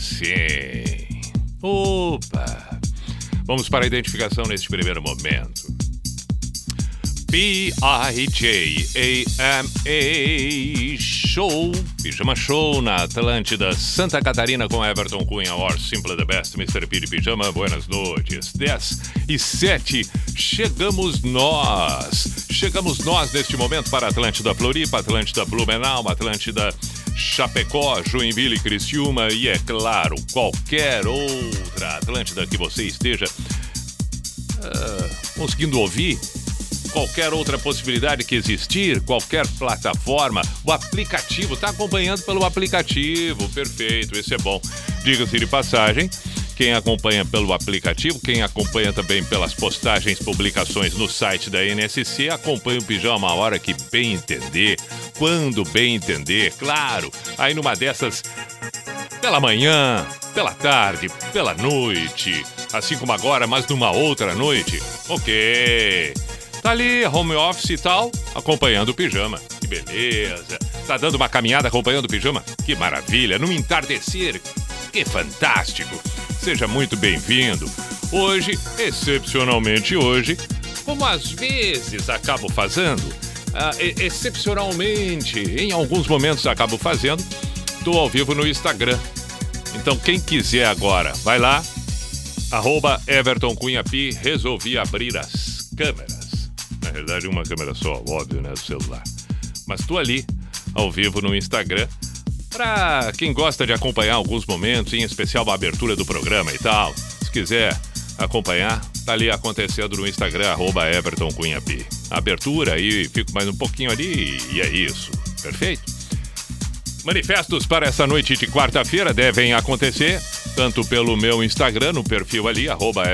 Sim. Opa! Vamos para a identificação neste primeiro momento. P-I-J-A-M-A Show, Pijama Show na Atlântida, Santa Catarina com Everton Cunha, or Simple the Best, Mr. P de Pijama, buenas noites. 10 e 7, chegamos nós. Chegamos nós neste momento para Atlântida Floripa, Atlântida Blumenau, Atlântida Chapecó, Joinville, Criciúma e, é claro, qualquer outra Atlântida que você esteja uh, conseguindo ouvir, qualquer outra possibilidade que existir, qualquer plataforma, o aplicativo, está acompanhando pelo aplicativo, perfeito, esse é bom. Diga-se de passagem, quem acompanha pelo aplicativo, quem acompanha também pelas postagens, publicações no site da NSC, acompanha o Pijama a hora que bem entender, quando bem entender, claro. Aí numa dessas, pela manhã, pela tarde, pela noite, assim como agora, mas numa outra noite, ok. Tá ali, home office e tal, acompanhando o pijama. Que beleza. Tá dando uma caminhada acompanhando o pijama? Que maravilha. No entardecer, que fantástico. Seja muito bem-vindo. Hoje, excepcionalmente hoje, como às vezes acabo fazendo, ah, excepcionalmente, em alguns momentos acabo fazendo, estou ao vivo no Instagram. Então, quem quiser agora, vai lá, arroba Everton resolvi abrir as câmeras. Na realidade, uma câmera só, óbvio, né, do celular. Mas tô ali, ao vivo no Instagram, pra quem gosta de acompanhar alguns momentos, em especial a abertura do programa e tal. Se quiser acompanhar, tá ali acontecendo no Instagram, arroba Everton Cunha Pi. Abertura aí, fico mais um pouquinho ali e é isso. Perfeito? Manifestos para essa noite de quarta-feira devem acontecer tanto pelo meu Instagram, no perfil ali, arroba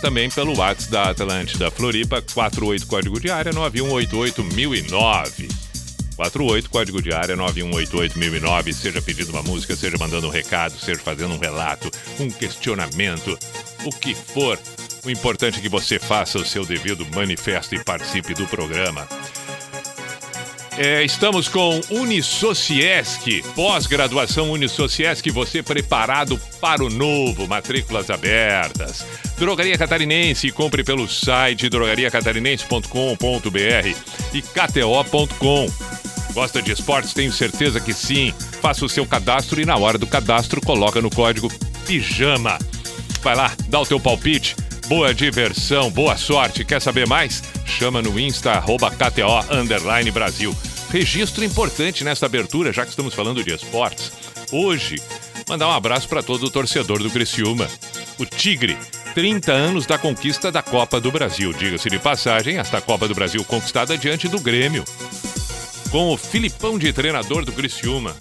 também pelo WhatsApp da Atlântida Floripa, 48 código de área 9188009. 48 código de área 9188009. Seja pedindo uma música, seja mandando um recado, seja fazendo um relato, um questionamento, o que for. O importante é que você faça o seu devido manifesto e participe do programa. É, estamos com Unisociesc, pós-graduação Unisociesc, você preparado para o novo, matrículas abertas. Drogaria Catarinense, compre pelo site drogariacatarinense.com.br e kto.com. Gosta de esportes? Tenho certeza que sim. Faça o seu cadastro e na hora do cadastro coloca no código PIJAMA. Vai lá, dá o teu palpite. Boa diversão, boa sorte. Quer saber mais? Chama no Insta, arroba KTO, Brasil. Registro importante nesta abertura, já que estamos falando de esportes. Hoje, mandar um abraço para todo o torcedor do Criciúma. O Tigre, 30 anos da conquista da Copa do Brasil. Diga-se de passagem, esta Copa do Brasil conquistada diante do Grêmio. Com o Filipão de treinador do Criciúma.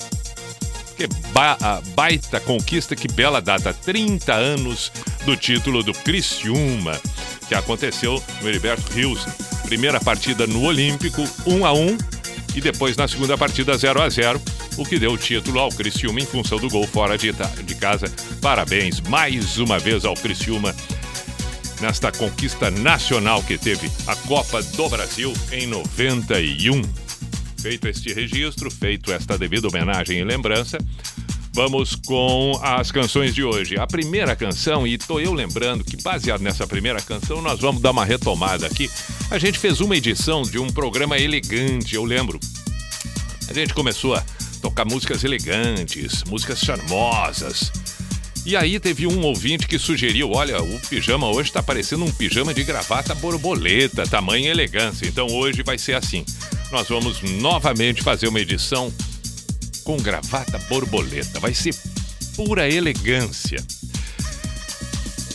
Que ba baita conquista, que bela data. 30 anos do título do Criciúma, que aconteceu no Heriberto Rios. Primeira partida no Olímpico, 1 a 1 e depois na segunda partida 0 a 0 o que deu o título ao Criciúma em função do gol fora de, de casa. Parabéns mais uma vez ao Criciúma nesta conquista nacional que teve a Copa do Brasil em 91. Feito este registro, feito esta devida homenagem e lembrança, vamos com as canções de hoje. A primeira canção, e tô eu lembrando que baseado nessa primeira canção, nós vamos dar uma retomada aqui. A gente fez uma edição de um programa elegante, eu lembro. A gente começou a tocar músicas elegantes, músicas charmosas. E aí teve um ouvinte que sugeriu, olha, o pijama hoje está parecendo um pijama de gravata borboleta, tamanho e elegância. Então hoje vai ser assim. Nós vamos novamente fazer uma edição com gravata borboleta. Vai ser pura elegância.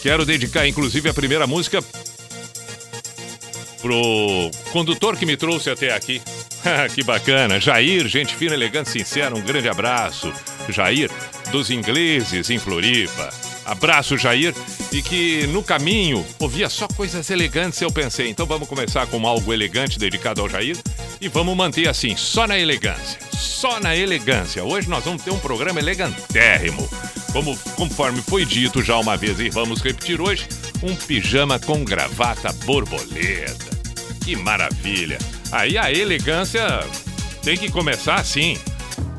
Quero dedicar inclusive a primeira música pro condutor que me trouxe até aqui. que bacana. Jair, gente fina, elegante, sincera, um grande abraço. Jair, dos ingleses em Floripa. Abraço, Jair. E que no caminho ouvia só coisas elegantes. Eu pensei, então vamos começar com algo elegante dedicado ao Jair e vamos manter assim, só na elegância. Só na elegância. Hoje nós vamos ter um programa elegantérrimo. Como, conforme foi dito já uma vez e vamos repetir hoje, um pijama com gravata borboleta. Que maravilha! Aí a elegância tem que começar assim,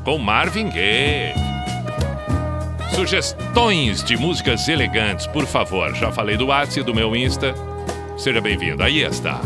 com Marvin Gaye. Sugestões de músicas elegantes, por favor. Já falei do WhatsApp do meu Insta. Seja bem-vindo. Aí está.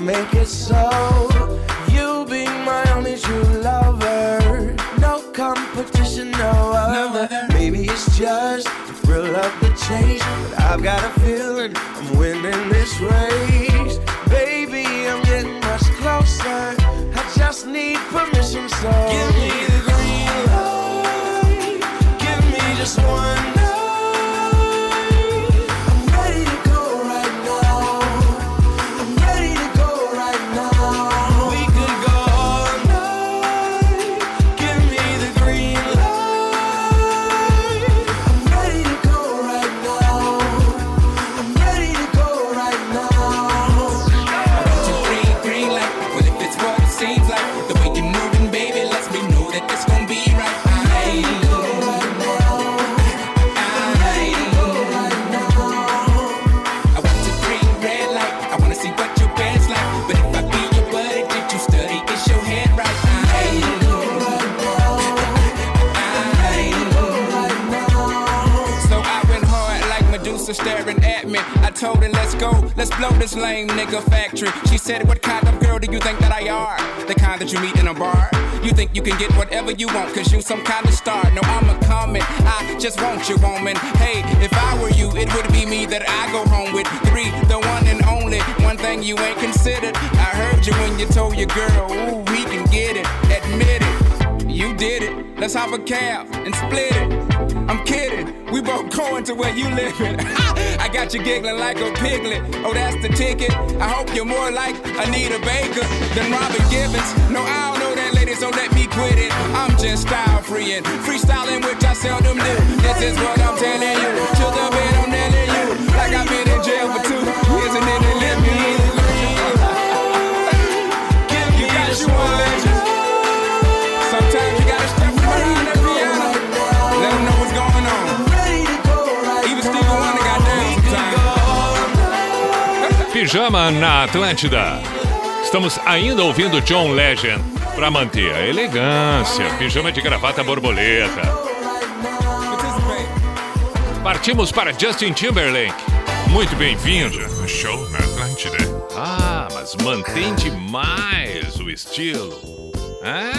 Make it so. you be my only true lover. No competition, no other. Maybe it's just the thrill of the chase. But I've got a feeling I'm winning this race. factory. She said, What kind of girl do you think that I are? The kind that you meet in a bar. You think you can get whatever you want, cause you some kind of star. No, I'm a common. I just want you, woman. Hey, if I were you, it would be me that I go home with. Three, the one and only. One thing you ain't considered. I heard you when you told your girl, Ooh, we can get it. Admit it. You did it. Let's hop a cab and split it. I'm kidding about going to where you living. I got you giggling like a piglet. Oh, that's the ticket. I hope you're more like Anita Baker than Robin Gibbons. No, I don't know that lady, so let me quit it. I'm just style freeing, freestyling, which I seldom do. This is what I'm telling you. To the bed, I'm telling you. Like I've been in jail for two years and then they let me in. Pijama na Atlântida. Estamos ainda ouvindo John Legend para manter a elegância. Pijama de gravata borboleta. Partimos para Justin Timberlake. Muito bem-vindo. Show na Atlântida. Ah, mas mantém demais o estilo. Hã?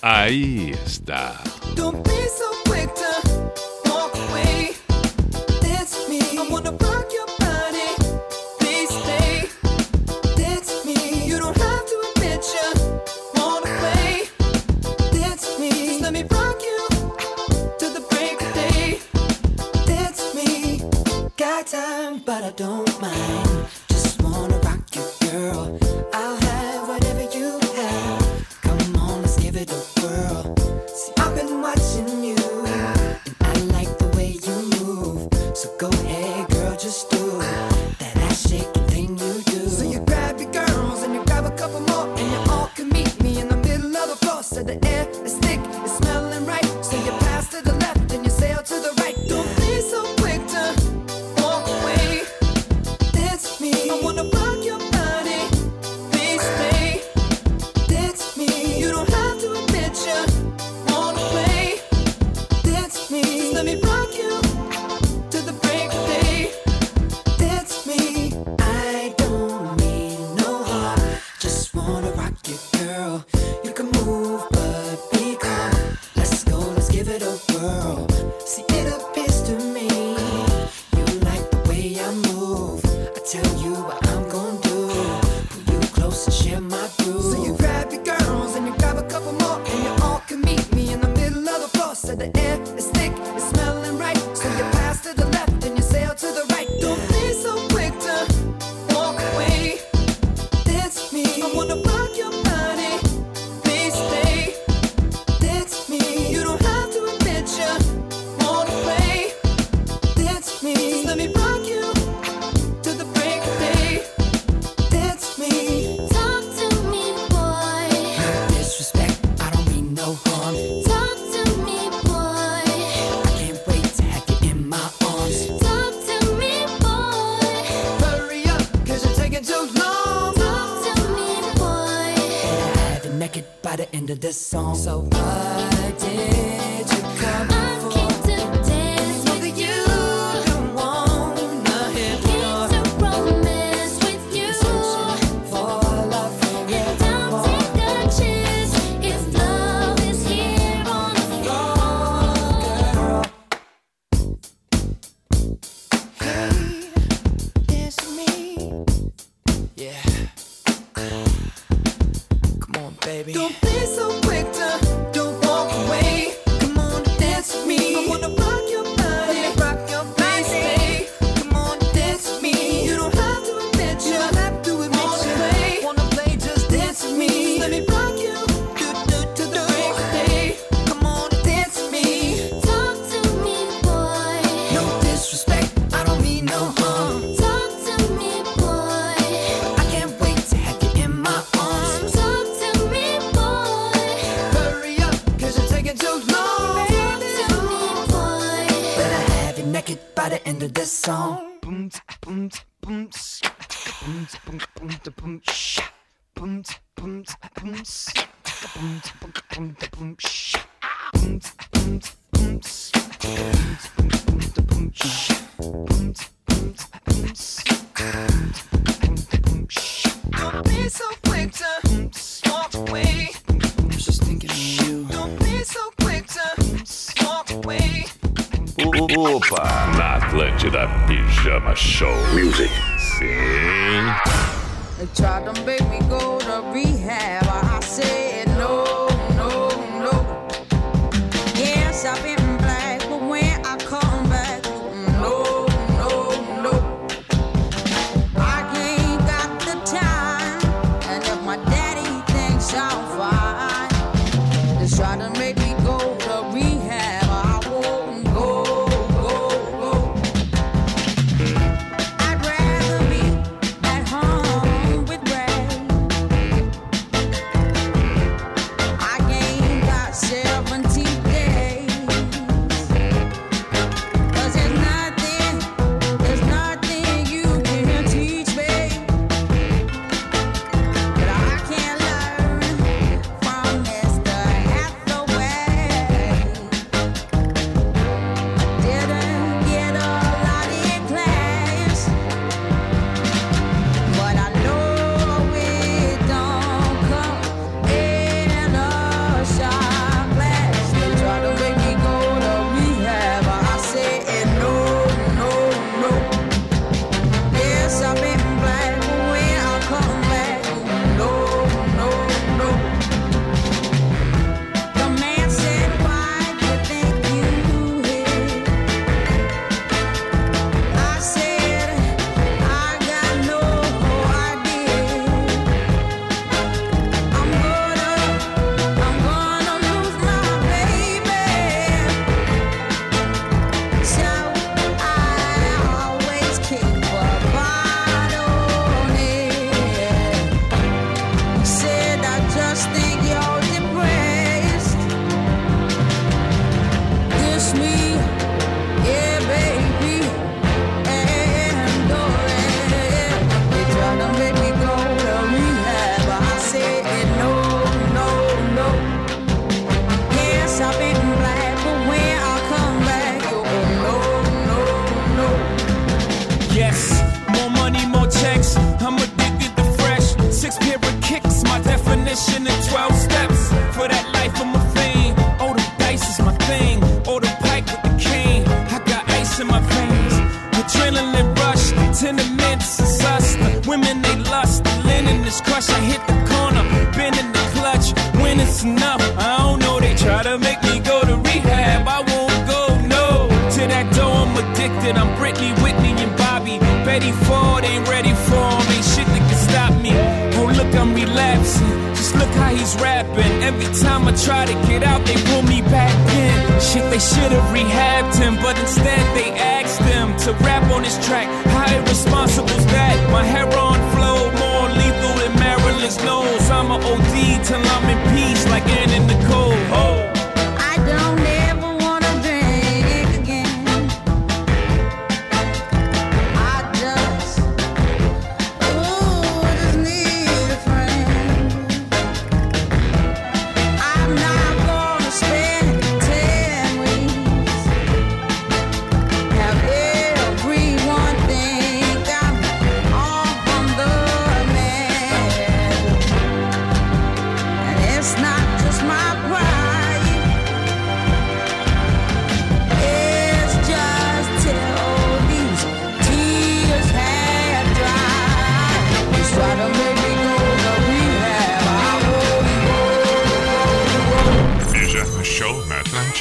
Aí está. Don't be Hey girl, just do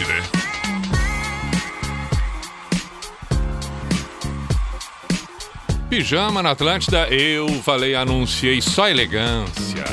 né? Pijama na Atlântida, eu falei, anunciei só elegância.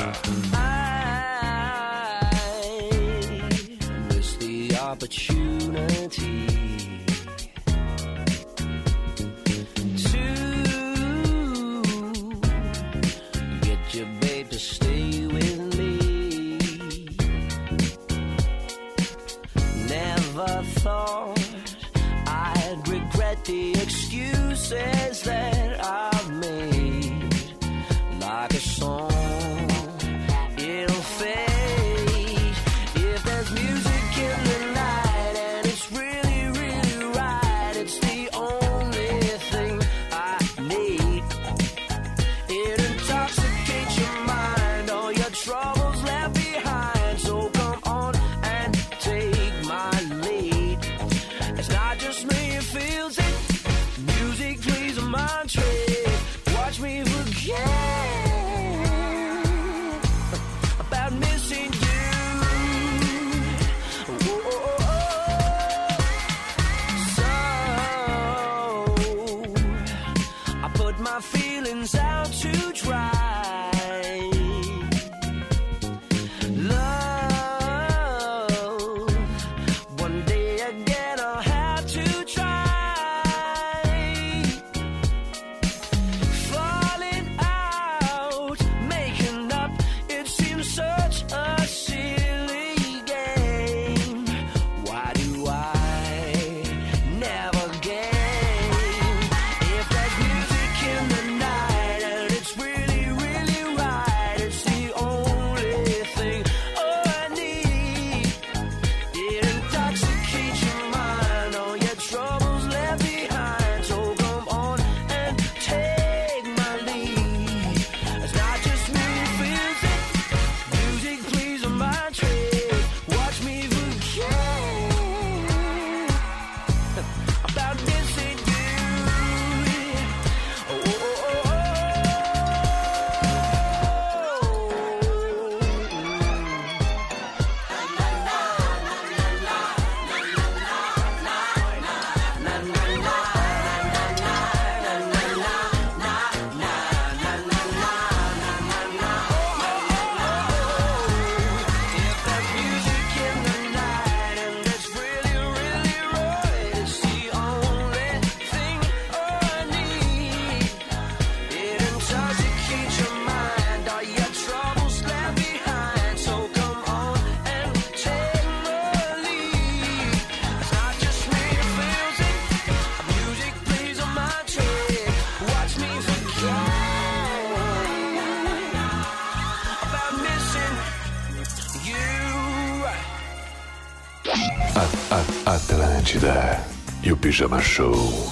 E o Pijama Show.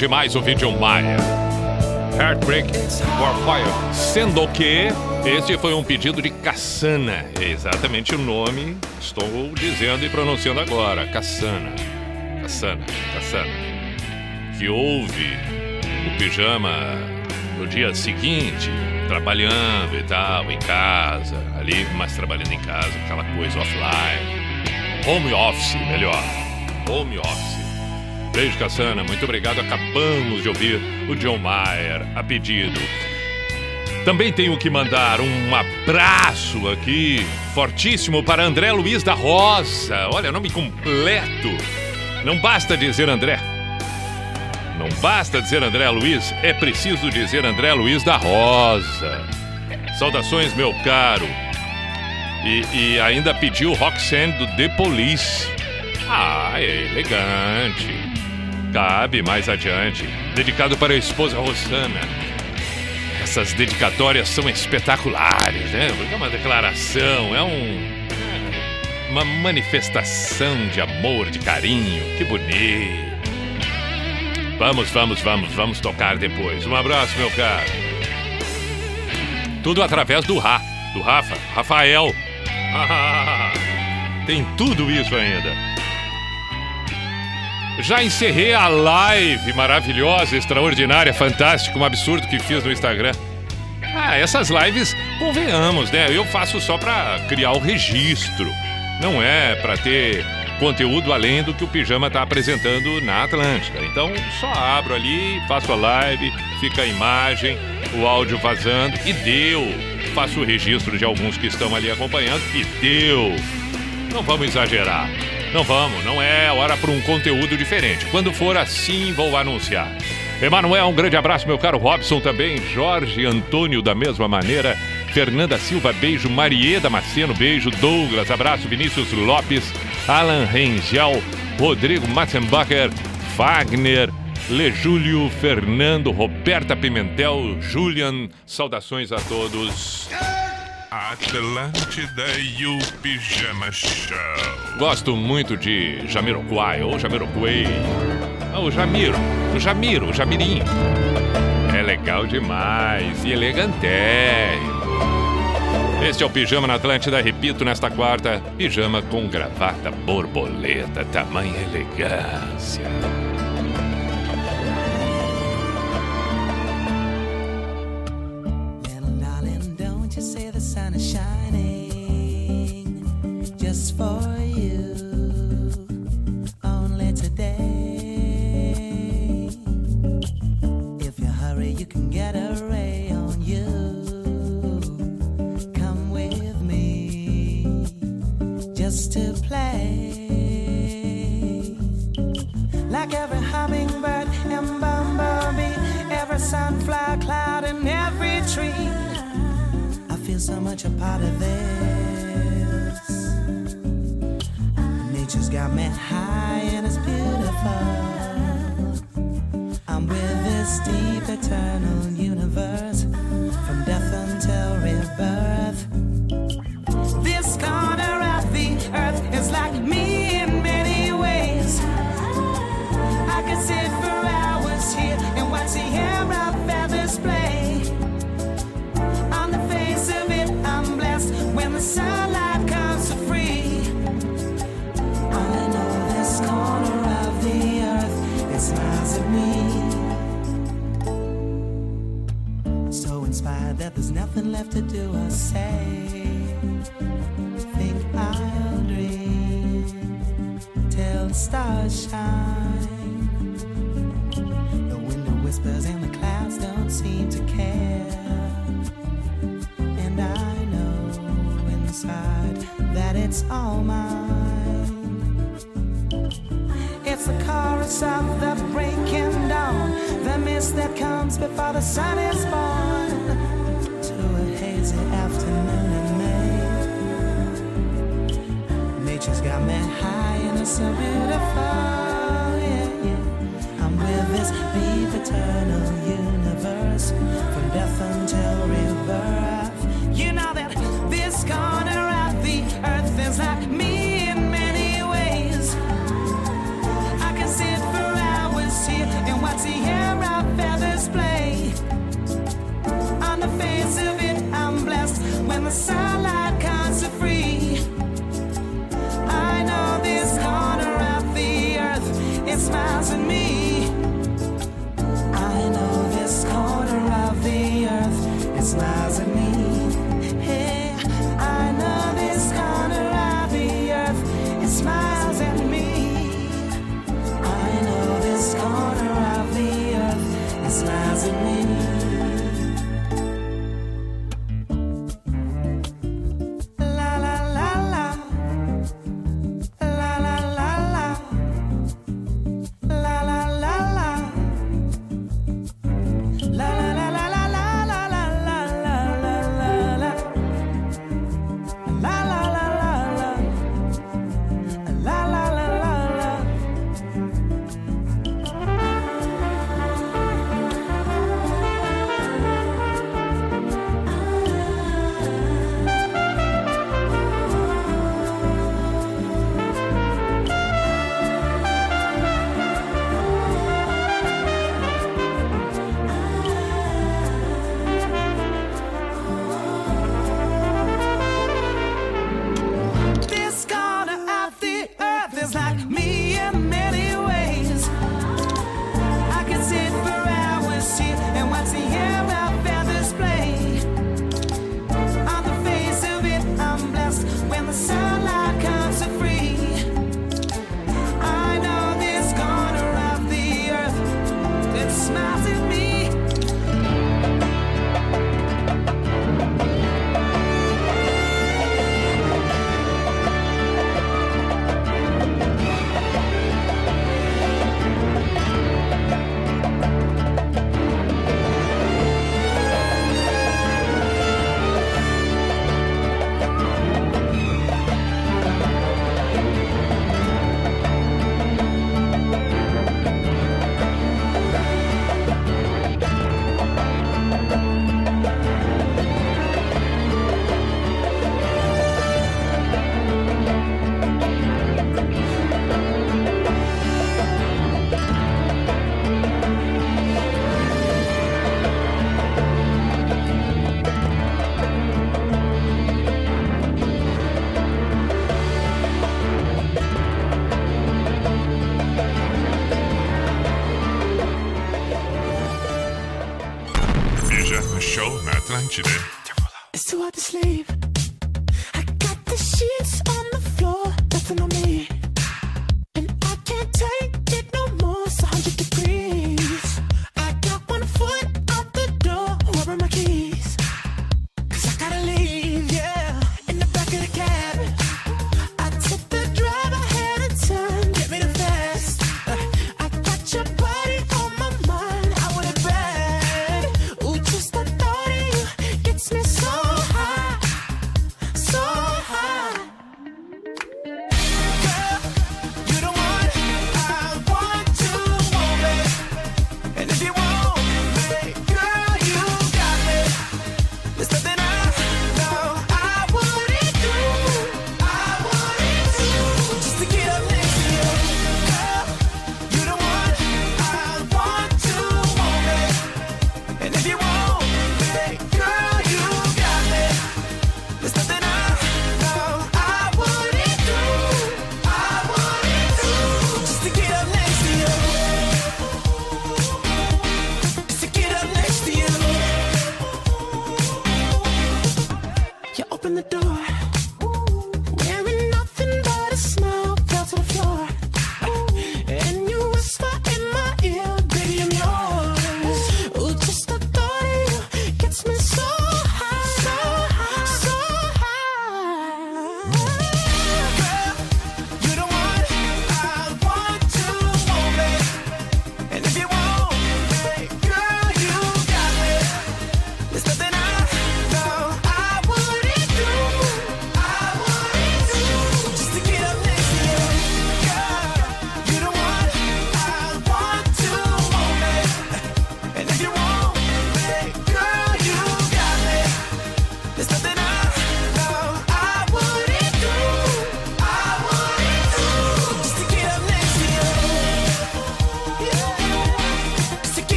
Demais o vídeo Maia. Heartbreak Warfire. Sendo que este foi um pedido de Cassana. É exatamente o nome estou dizendo e pronunciando agora. Cassana. Cassana. Cassana. Que ouve o pijama no dia seguinte, trabalhando e tal, em casa, ali, mas trabalhando em casa, aquela coisa offline. Home office, melhor. Home office. Beijo, Cassana. Muito obrigado. Acabamos de ouvir o John Mayer a pedido. Também tenho que mandar um abraço aqui, fortíssimo, para André Luiz da Rosa. Olha, nome completo. Não basta dizer André. Não basta dizer André Luiz, é preciso dizer André Luiz da Rosa. Saudações, meu caro. E, e ainda pediu Roxanne do The Police. Ah, é elegante. Cabe mais adiante. Dedicado para a esposa Rosana. Essas dedicatórias são espetaculares, né? É uma declaração, é um. é Uma manifestação de amor, de carinho. Que bonito. Vamos, vamos, vamos, vamos tocar depois. Um abraço, meu caro. Tudo através do Ra, do Rafa, Rafael. Tem tudo isso ainda. Já encerrei a live maravilhosa, extraordinária, fantástica, um absurdo que fiz no Instagram. Ah, essas lives, convenhamos, né? Eu faço só pra criar o registro. Não é pra ter conteúdo além do que o Pijama tá apresentando na Atlântida. Então, só abro ali, faço a live, fica a imagem, o áudio vazando e deu. Faço o registro de alguns que estão ali acompanhando e deu. Não vamos exagerar. Não vamos, não é hora para um conteúdo diferente. Quando for assim, vou anunciar. Emanuel, um grande abraço, meu caro Robson também. Jorge Antônio, da mesma maneira. Fernanda Silva, beijo. Marieda Maceno, beijo. Douglas, abraço. Vinícius Lopes, Alan Rengel, Rodrigo Matzenbacher, Wagner, Lejúlio, Fernando, Roberta Pimentel, Julian. Saudações a todos. Atlântida e o Pijama Show. Gosto muito de Jamiroquai ou Jamiroquai. Ah, o Jamiro, o Jamiro, o Jamirim. É legal demais e elegantérrimo. Este é o Pijama na Atlântida, repito, nesta quarta, pijama com gravata borboleta, tamanha elegância. Sun shining just for you. Only today. If you hurry, you can get a ray on you. Come with me just to play. Like every hummingbird and bumblebee, every sunflower cloud and every tree. So much a part of this. Nature's got me high and it's beautiful. I'm with this deep eternal universe from death until rebirth. there's nothing left to do I say. Think I'll dream till the stars shine. The window whispers and the clouds don't seem to care. And I know inside that it's all mine. It's the chorus of the breaking dawn the mist that comes before the sun is born. pictures got me high and it's so beautiful. Yeah, yeah. I'm with this deep eternal universe from death until rebirth. You know that this corner of the earth is like me in many ways. I can sit for hours here and watch the air feathers play. On the face of it, I'm blessed when the sun.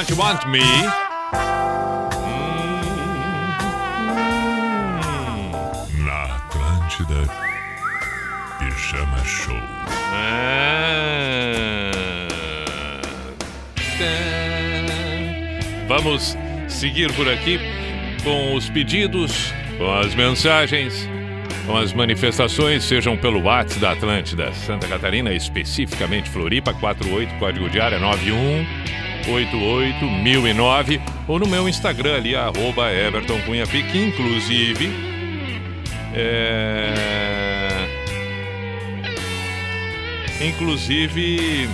Want You Want Me? Hum. Na Atlântida. Pijama Show. Tã. Vamos seguir por aqui com os pedidos, com as mensagens, com as manifestações, sejam pelo WhatsApp da Atlântida Santa Catarina, especificamente Floripa 48, código de área 9188009, ou no meu Instagram ali, arroba inclusive é, Inclusive,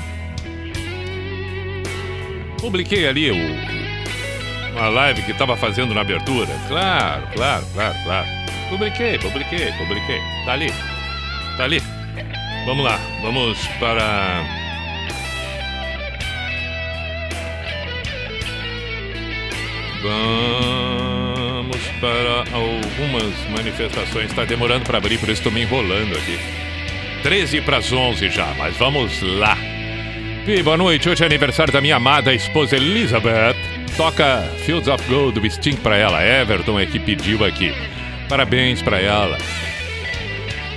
publiquei ali o, uma live que estava fazendo na abertura. Claro, claro, claro, claro. Publiquei, publiquei, publiquei. Tá ali, tá ali. Vamos lá, vamos para. Vamos para algumas manifestações. Está demorando para abrir, por isso estou me enrolando aqui. 13 para as 11 já, mas vamos lá. E boa noite, hoje é aniversário da minha amada esposa Elizabeth. Toca Fields of Gold do Sting para ela. Everton é que pediu aqui. Parabéns para ela.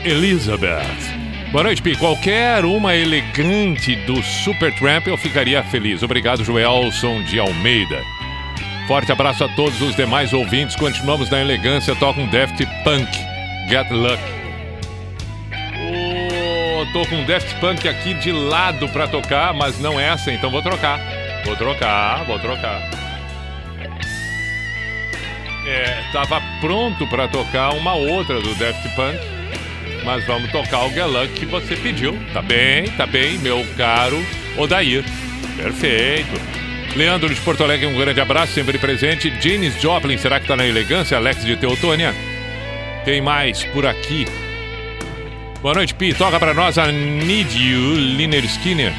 Elizabeth. Boa noite, Pi. Qualquer uma elegante do Supertramp eu ficaria feliz. Obrigado, Joelson de Almeida. Forte abraço a todos os demais ouvintes. Continuamos na elegância. Toca um Daft Punk. Get Luck. Ô, tô com um Daft Punk aqui de lado pra tocar, mas não é essa, então vou trocar. Vou trocar, vou trocar. É, tava pronto pra tocar uma outra do Daft Punk, mas vamos tocar o Get Luck que você pediu. Tá bem, tá bem, meu caro Odair. Perfeito. Leandro de Porto Alegre, um grande abraço, sempre presente. Janis Joplin, será que tá na elegância? Alex de Teotônia. Tem mais por aqui. Boa noite, Pi. Toca pra nós a Need You, Liner Skinner.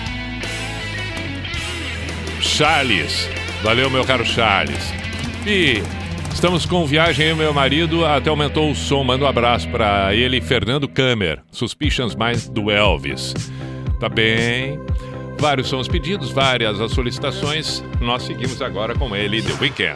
Charles. Valeu, meu caro Charles. Pi, estamos com viagem aí, meu marido. Até aumentou o som. Manda um abraço pra ele, Fernando Kammer. Suspicions mais do Elvis. Tá bem. Vários são os pedidos, várias as solicitações. Nós seguimos agora com ele, The Weeknd.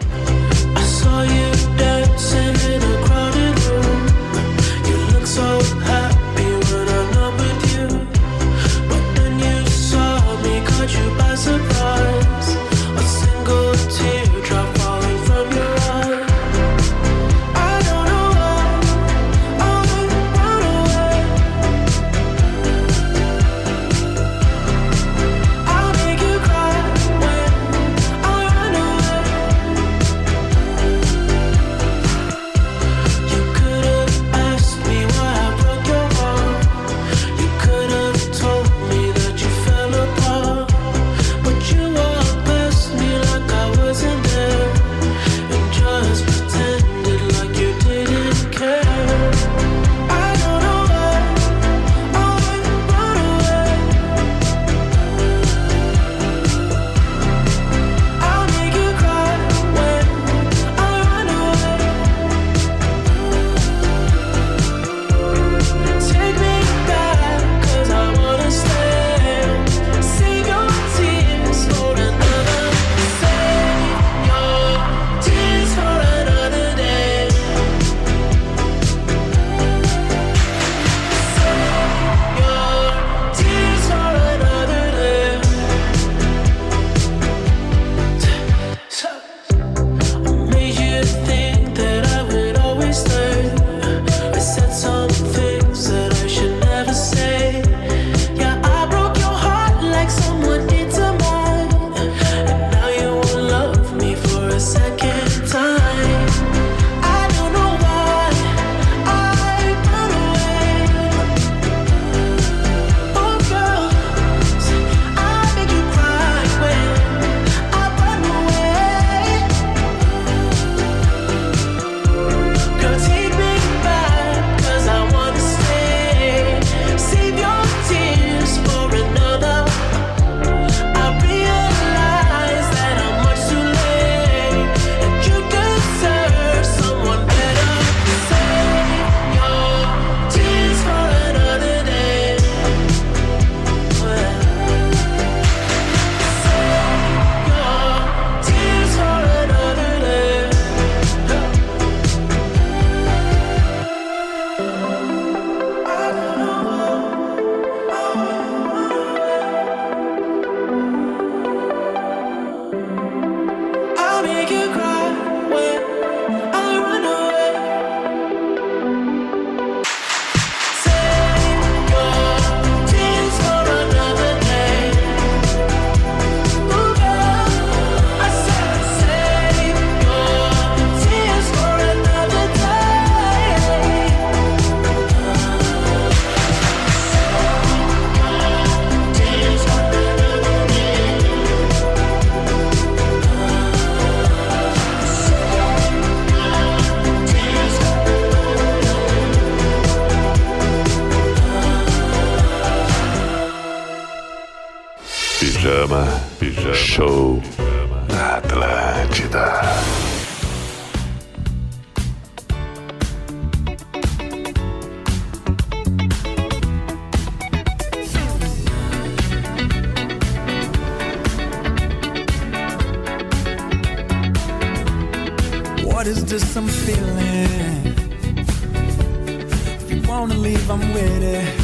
minute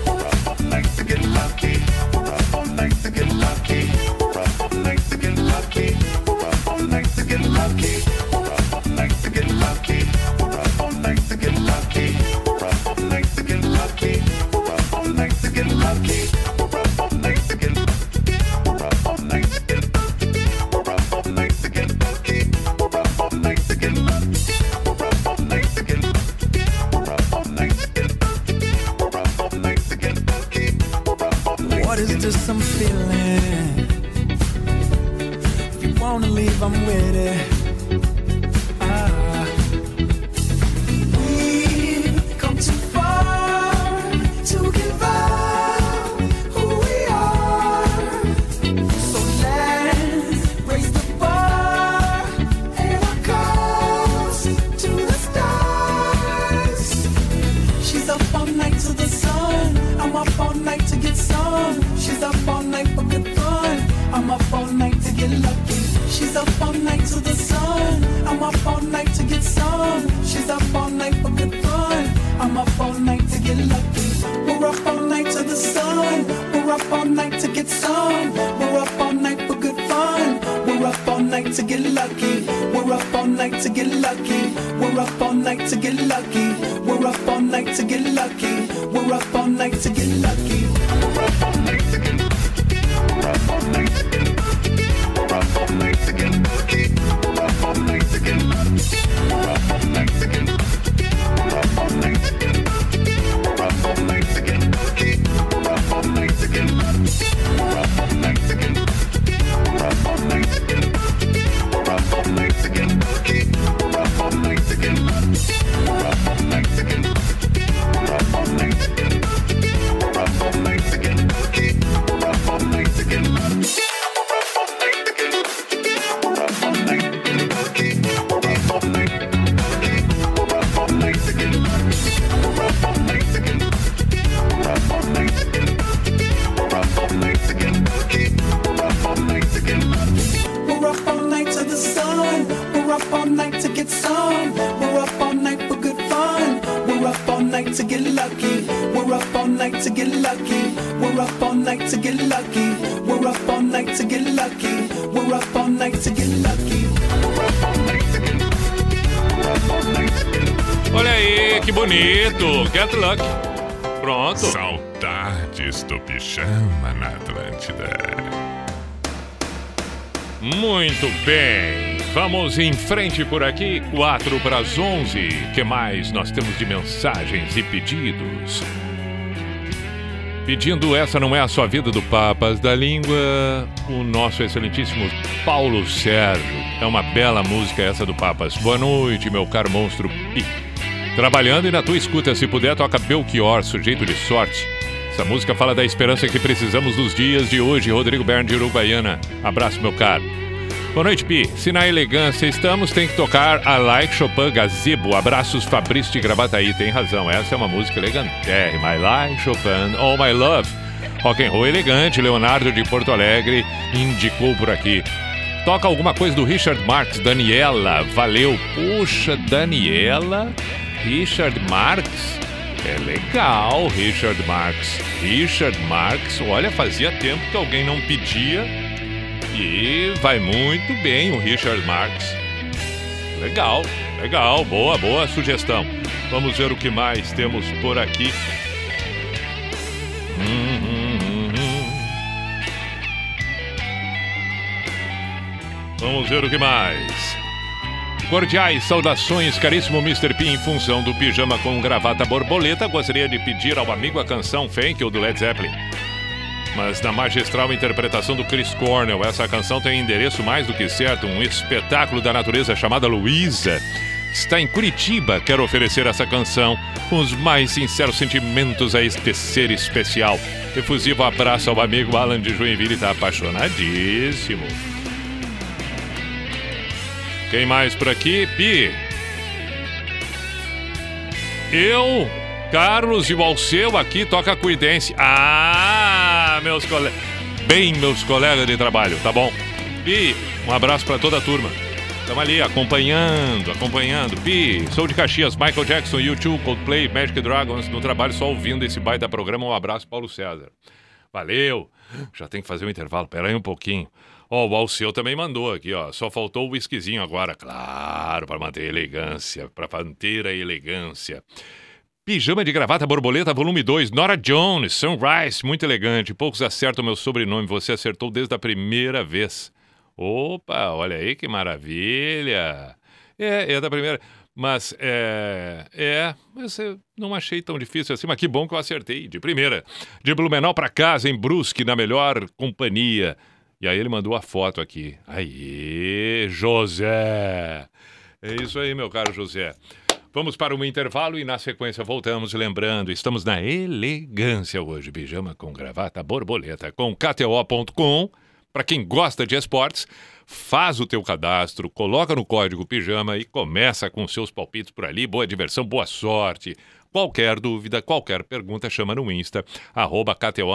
Olha aí, que bonito. Get luck. Pronto. Saudades do pijama na Atlântida. Muito bem. Vamos em frente por aqui, 4 para as 11. que mais nós temos de mensagens e pedidos? Pedindo Essa Não É a Sua Vida do Papas da Língua, o nosso excelentíssimo Paulo Sérgio. É uma bela música essa do Papas. Boa noite, meu caro monstro Pi. Trabalhando e na tua escuta, se puder, toca Belchior, sujeito de sorte. Essa música fala da esperança que precisamos nos dias de hoje. Rodrigo Bern de Uruguaiana. Abraço, meu caro. Boa noite, Pi. Se na elegância estamos, tem que tocar a Like Chopin Gazebo. Abraços, Fabrício de Gravataí. Tem razão, essa é uma música elegante. elegantérrima. My Like Chopin, All My Love. Rock and roll elegante, Leonardo de Porto Alegre indicou por aqui. Toca alguma coisa do Richard Marx, Daniela. Valeu. Puxa, Daniela. Richard Marx. É legal, Richard Marx. Richard Marx, olha, fazia tempo que alguém não pedia. E vai muito bem o Richard Marx. Legal, legal, boa, boa sugestão. Vamos ver o que mais temos por aqui. Hum, hum, hum. Vamos ver o que mais. Cordiais saudações, caríssimo Mr. P. Em função do pijama com gravata borboleta, gostaria de pedir ao amigo a canção Thank You do Led Zeppelin. Mas na magistral interpretação do Chris Cornell, essa canção tem endereço mais do que certo, um espetáculo da natureza chamada Luísa. Está em Curitiba, quero oferecer essa canção com os mais sinceros sentimentos a este ser especial. Efusivo abraço ao amigo Alan de Joinville, está apaixonadíssimo. Quem mais por aqui? Pi. Eu, Carlos e o Alceu aqui toca Cuidense. Ah, meus colegas. Bem, meus colegas de trabalho, tá bom? Pi, um abraço pra toda a turma. Estamos ali acompanhando, acompanhando. Pi, sou de Caxias, Michael Jackson, YouTube, Coldplay, Magic Dragons. No trabalho só ouvindo esse baita programa. Um abraço, Paulo César. Valeu. Já tem que fazer um intervalo. Pera aí um pouquinho. Ó, o Alceu também mandou aqui, ó. Só faltou o whiskyzinho agora, claro, para manter a elegância, para manter a elegância. Pijama de gravata borboleta, volume 2, Nora Jones, Sunrise, muito elegante. Poucos acertam meu sobrenome, você acertou desde a primeira vez. Opa, olha aí que maravilha. É, é da primeira. Mas é. É, mas eu não achei tão difícil assim, mas que bom que eu acertei. De primeira. De Blumenau pra casa, em Brusque, na melhor companhia. E aí ele mandou a foto aqui. Aí, José! É isso aí, meu caro José. Vamos para um intervalo e na sequência voltamos. Lembrando, estamos na elegância hoje. Pijama com gravata borboleta com KTO.com. Para quem gosta de esportes, faz o teu cadastro, coloca no código pijama e começa com seus palpites por ali. Boa diversão, boa sorte. Qualquer dúvida, qualquer pergunta, chama no Insta, arroba KTO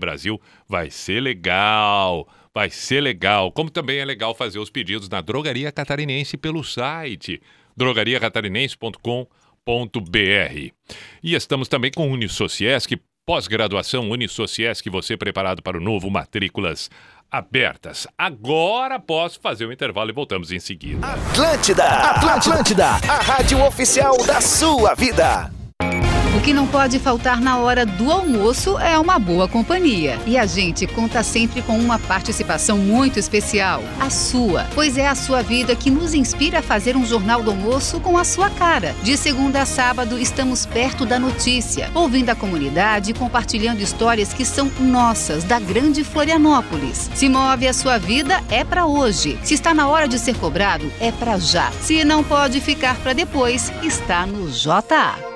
Brasil. Vai ser legal, vai ser legal. Como também é legal fazer os pedidos na Drogaria Catarinense pelo site drogariacatarinense.com.br. E estamos também com Unisociesc, pós-graduação Unisociesc, você preparado para o novo Matrículas Abertas. Agora posso fazer o intervalo e voltamos em seguida. Atlântida, Atlântida, a rádio oficial da sua vida. Que não pode faltar na hora do almoço é uma boa companhia. E a gente conta sempre com uma participação muito especial, a sua, pois é a sua vida que nos inspira a fazer um jornal do almoço com a sua cara. De segunda a sábado, estamos perto da notícia, ouvindo a comunidade e compartilhando histórias que são nossas, da grande Florianópolis. Se move a sua vida, é para hoje. Se está na hora de ser cobrado, é para já. Se não pode ficar para depois, está no JA.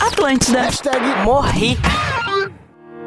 Atlântida. morri.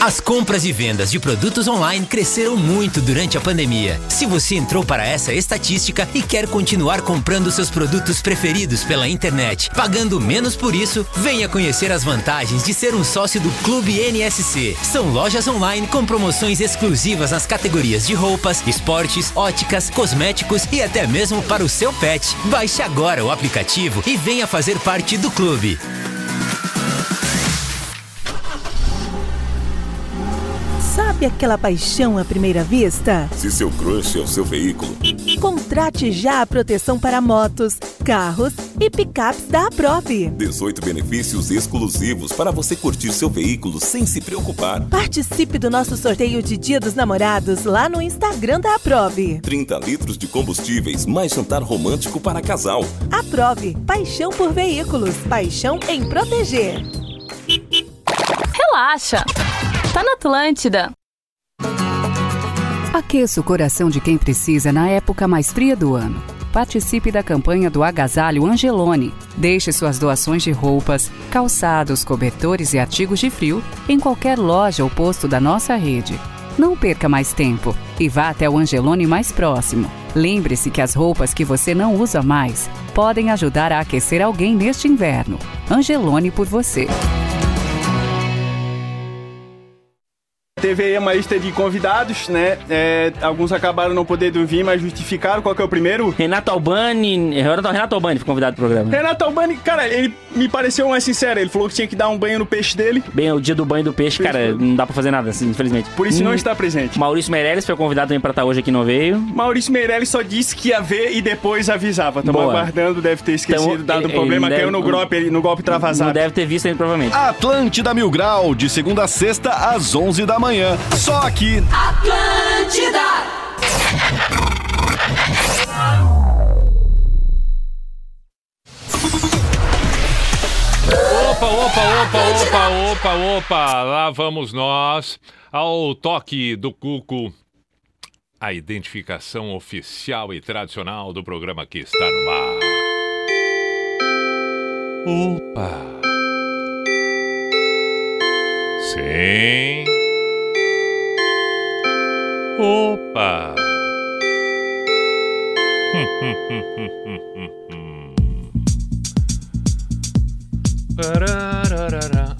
As compras e vendas de produtos online cresceram muito durante a pandemia. Se você entrou para essa estatística e quer continuar comprando seus produtos preferidos pela internet, pagando menos por isso, venha conhecer as vantagens de ser um sócio do Clube NSC. São lojas online com promoções exclusivas nas categorias de roupas, esportes, óticas, cosméticos e até mesmo para o seu pet. Baixe agora o aplicativo e venha fazer parte do clube. Sabe aquela paixão à primeira vista? Se seu crush é o seu veículo, Contrate já a proteção para motos, carros e picapes da Aprove. 18 benefícios exclusivos para você curtir seu veículo sem se preocupar. Participe do nosso sorteio de Dia dos Namorados lá no Instagram da Aprove. 30 litros de combustíveis mais jantar romântico para casal. Aprove, paixão por veículos, paixão em proteger. Relaxa! Tá na Atlântida. Aqueça o coração de quem precisa na época mais fria do ano. Participe da campanha do Agasalho Angelone. Deixe suas doações de roupas, calçados, cobertores e artigos de frio em qualquer loja ou posto da nossa rede. Não perca mais tempo e vá até o Angelone mais próximo. Lembre-se que as roupas que você não usa mais podem ajudar a aquecer alguém neste inverno. Angelone por você. Teve aí uma lista de convidados, né? É, alguns acabaram não podendo vir, mas justificaram. Qual que é o primeiro? Renato Albani. Renato, Renato Albani foi convidado pro programa. Renato Albani, cara, ele me pareceu mais sincero. Ele falou que tinha que dar um banho no peixe dele. Bem, o dia do banho do peixe, cara, não dá pra fazer nada, assim, infelizmente. Por isso não Hum, está presente. Maurício Meirelles foi convidado também pra estar hoje aqui não veio. Maurício Meirelles só disse que ia ver e depois avisava. Tamo Boa. aguardando, deve ter esquecido, Então, dado um ele- problema, ele caiu deve- no golpe, no golpe travasado. Não deve ter visto ainda, provavelmente. Atlântida Mil Grau, de segunda a sexta, às 11 da manhã. Só aqui. Atlântida! Opa, opa, opa, opa, opa, opa, lá vamos nós ao toque do Cuco. A identificação oficial e tradicional do programa que está no ar. Opa. Sim. Opa.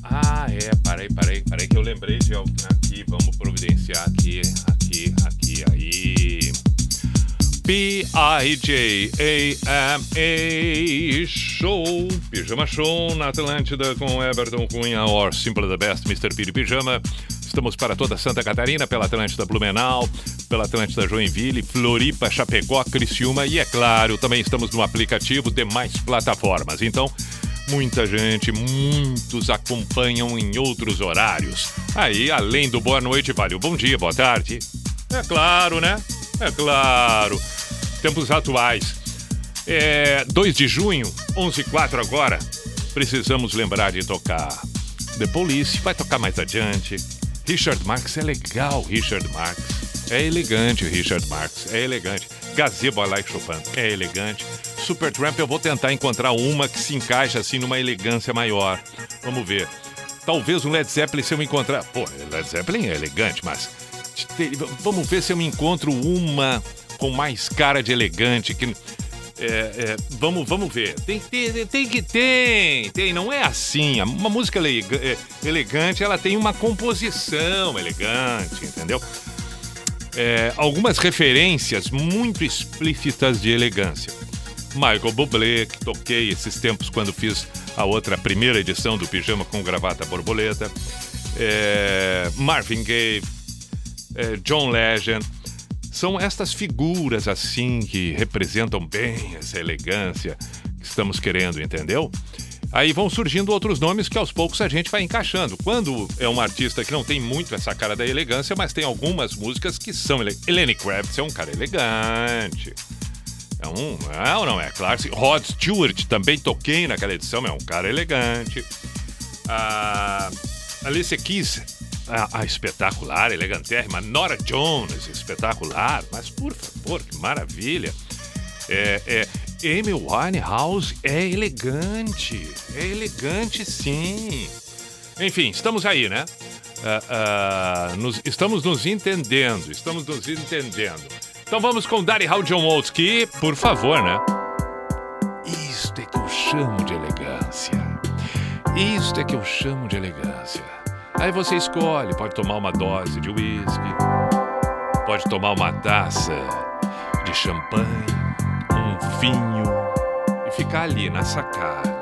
Ah, é, parei, parei, parei que eu lembrei de algo aqui, vamos providenciar aqui, aqui, aqui, aí. P-I-J-A-M-A Show, Pijama Show na Atlântida com Everton Cunha, or Simple the Best, Mr. Piri Pijama. Estamos para toda Santa Catarina, pela Atlântida Blumenau, pela Atlântida Joinville, Floripa, Chapecó, Criciúma e, é claro, também estamos no aplicativo demais plataformas. Então, muita gente, muitos acompanham em outros horários. Aí, além do boa noite, vale o bom dia, boa tarde. É claro, né? É claro. Tempos atuais. É 2 de junho, 11 h 04 agora. Precisamos lembrar de tocar The Police, vai tocar mais adiante. Richard Marx é legal, Richard Marx. É elegante Richard Marx, é elegante. Gazebo I Like Chopin, é elegante. Supertramp eu vou tentar encontrar uma que se encaixa assim numa elegância maior. Vamos ver. Talvez um Led Zeppelin se eu encontrar. Pô, Led Zeppelin é elegante, mas. Vamos ver se eu me encontro uma com mais cara de elegante. Que, é, é, vamos, vamos ver. Tem, tem, tem que tem, tem. Não é assim. Uma música é, elegante, ela tem uma composição elegante, entendeu? É, algumas referências muito explícitas de elegância. Michael Bublé, que toquei esses tempos quando fiz a outra primeira edição do Pijama com Gravata Borboleta. É, Marvin Gaye, é, John Legend. São estas figuras assim que representam bem essa elegância que estamos querendo, entendeu? Aí vão surgindo outros nomes que aos poucos a gente vai encaixando. Quando é um artista que não tem muito essa cara da elegância, mas tem algumas músicas que são. ele- Lenny Kravitz é um cara elegante. É um. Ou não é? Claro. Rod Stewart também toquei naquela edição, é um cara elegante. A Alicia Keys, a, a espetacular, elegantérrima. Nora Jones, espetacular. Mas por favor, que maravilha. É, é, Amy Winehouse é elegante. É elegante, sim. Enfim, estamos aí, né? Ah, ah, nos- estamos nos entendendo. Estamos nos entendendo. Então vamos com Daddy How John Oates, que, por favor, né? Isto é que eu chamo de elegância. Isto é que eu chamo de elegância. Aí você escolhe, pode tomar uma dose de uísque, pode tomar uma taça de champanhe, um vinho e ficar ali na sacada.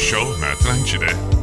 Show na Atlântida.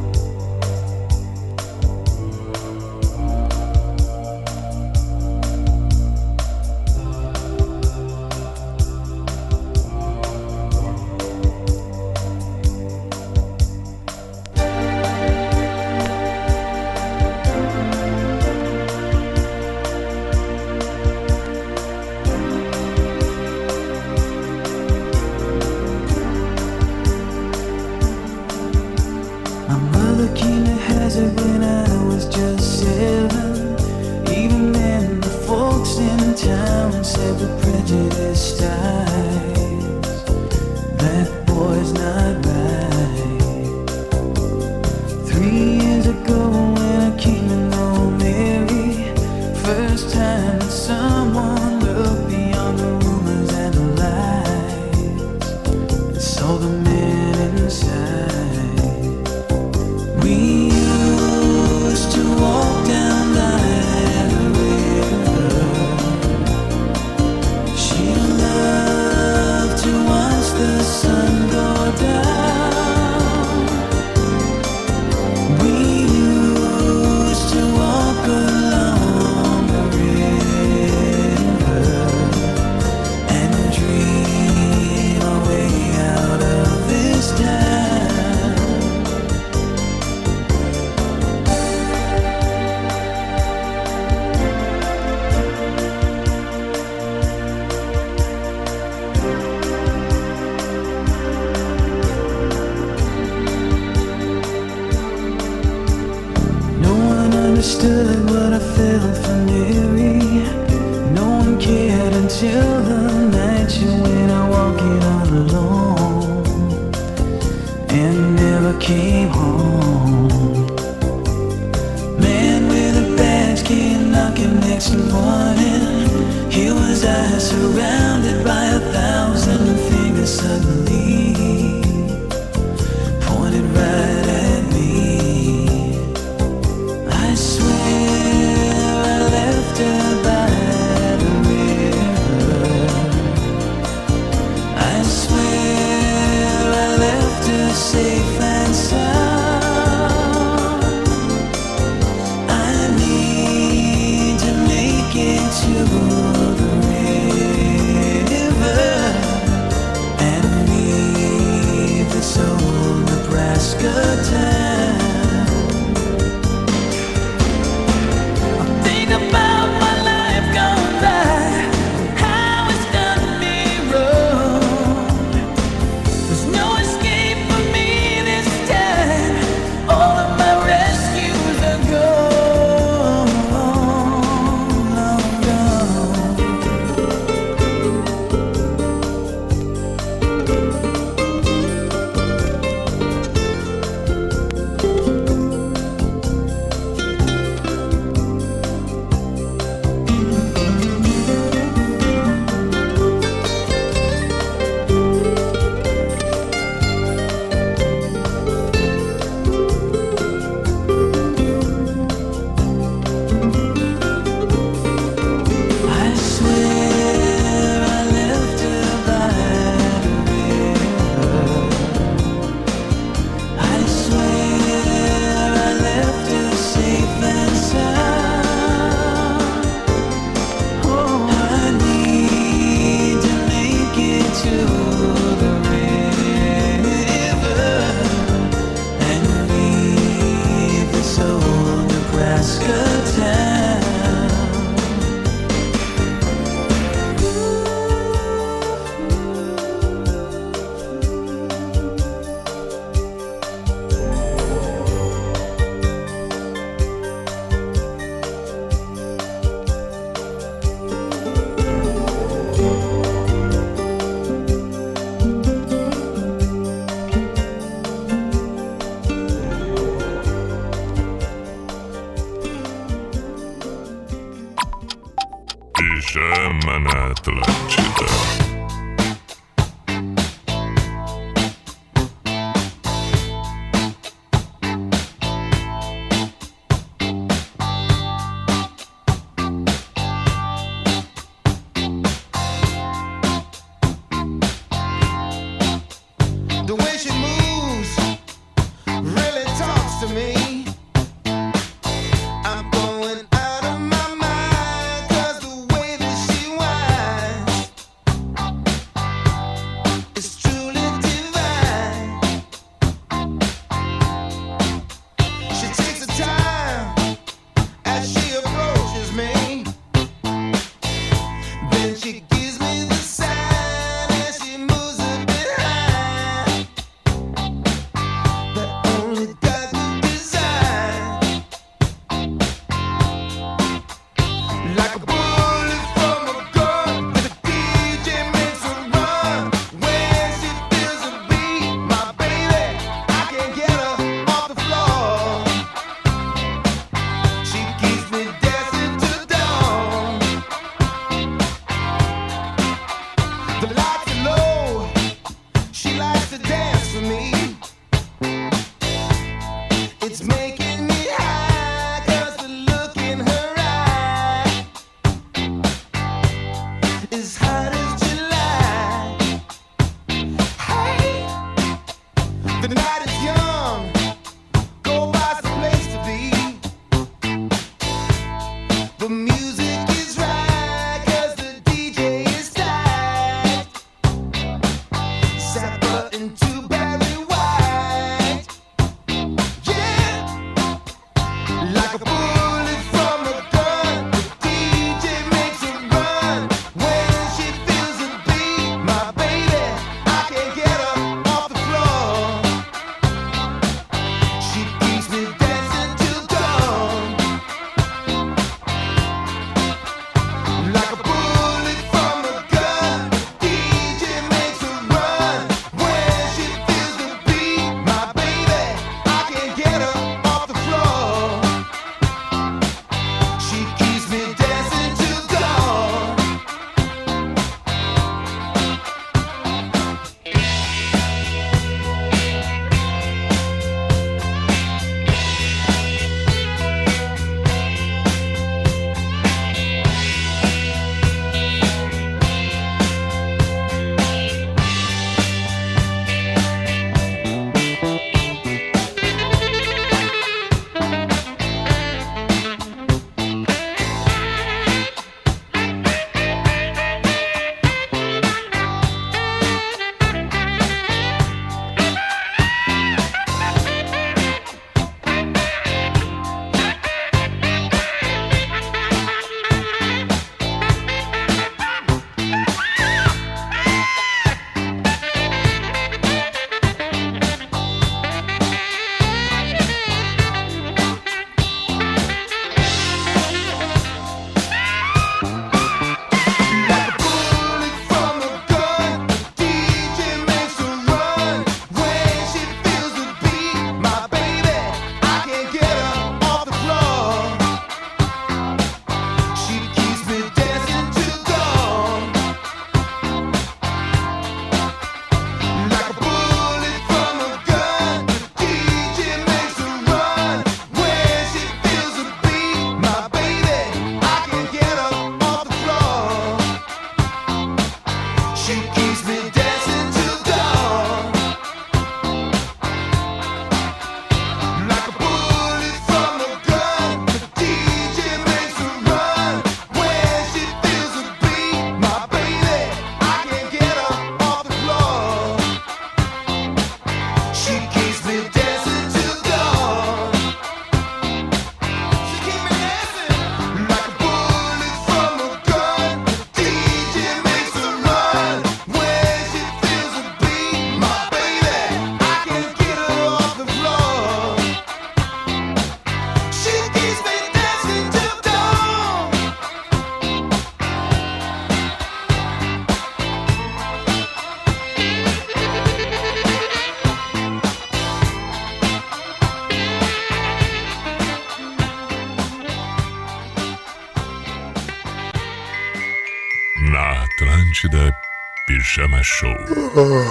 Oh.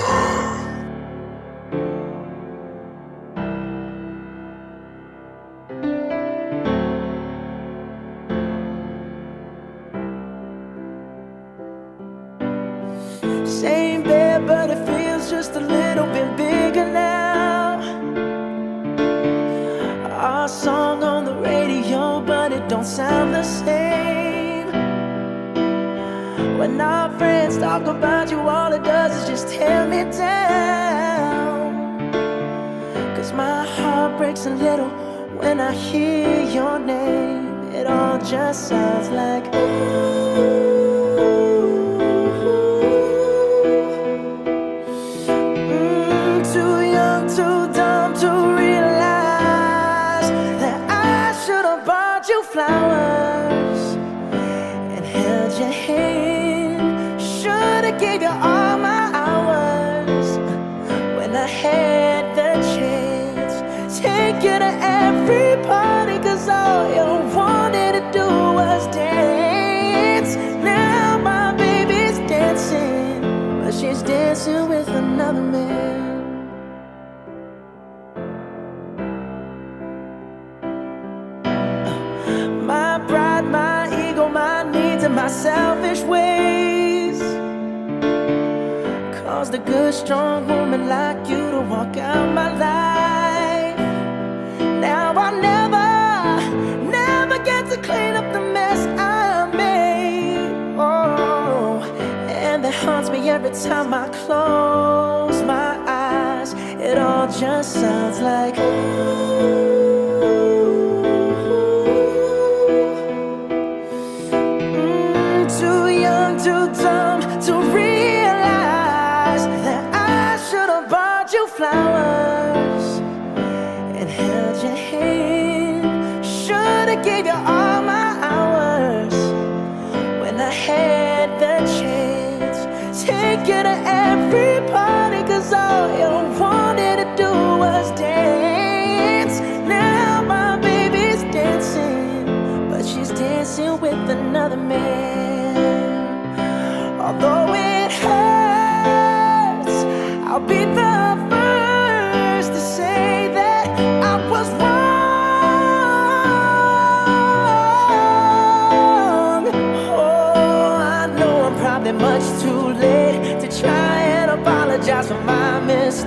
gave you all my hours when I had the chance. Take you to every party, cause all you wanted to do was dance. Now my baby's dancing, but she's dancing with another man. my pride my ego my selfish ways. Good, strong woman like you to walk out my life. Now I never, never get to clean up the mess I made. Oh, and that haunts me every time I close my eyes. It all just sounds like Mm, Although it hurts, I'll be the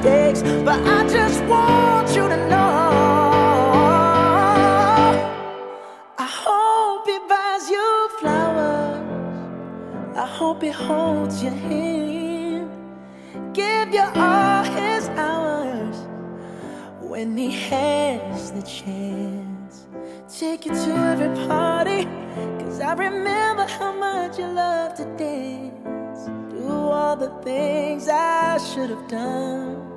mistakes, but I just want you to know. I hope he buys you flowers. I hope he holds your hand. Give you all his hours when he has the chance. Take you to every party. Cause I remember how much you love to dance. Do all the things I should have done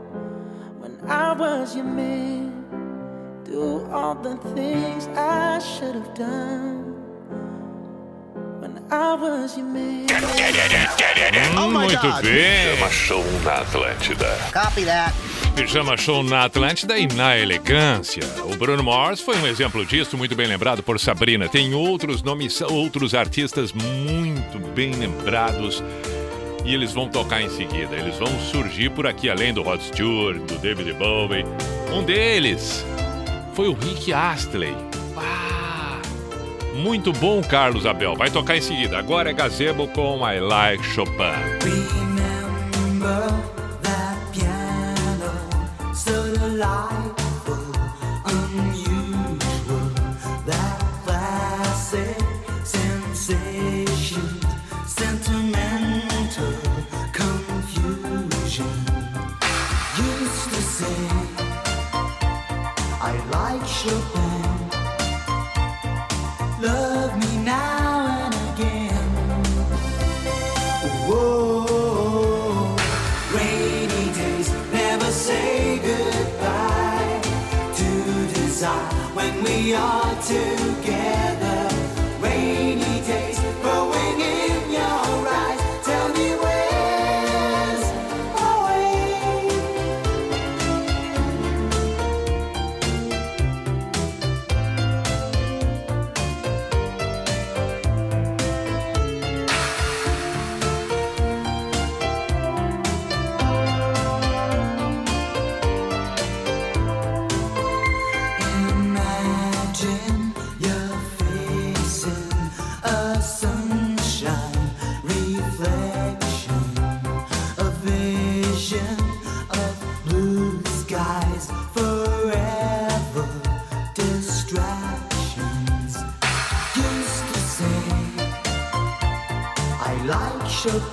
I was your man. Do all the things I should have done when I was your man. Muito bem. Pijama Show na Atlântida. Copy that. Pijama Show na Atlântida e na elegância. O Bruno Mars foi um exemplo disso, muito bem lembrado por Sabrina. Tem outros nomes, outros artistas muito bem lembrados. E eles vão tocar em seguida. Eles vão surgir por aqui, além do Rod Stewart, do David Bowie. Um deles foi o Rick Astley. Muito bom, Carlos Abel. Vai tocar em seguida. Agora é Gazebo com I Like Chopin. Remember that piano, delightful, say goodbye to desire when we are together. Like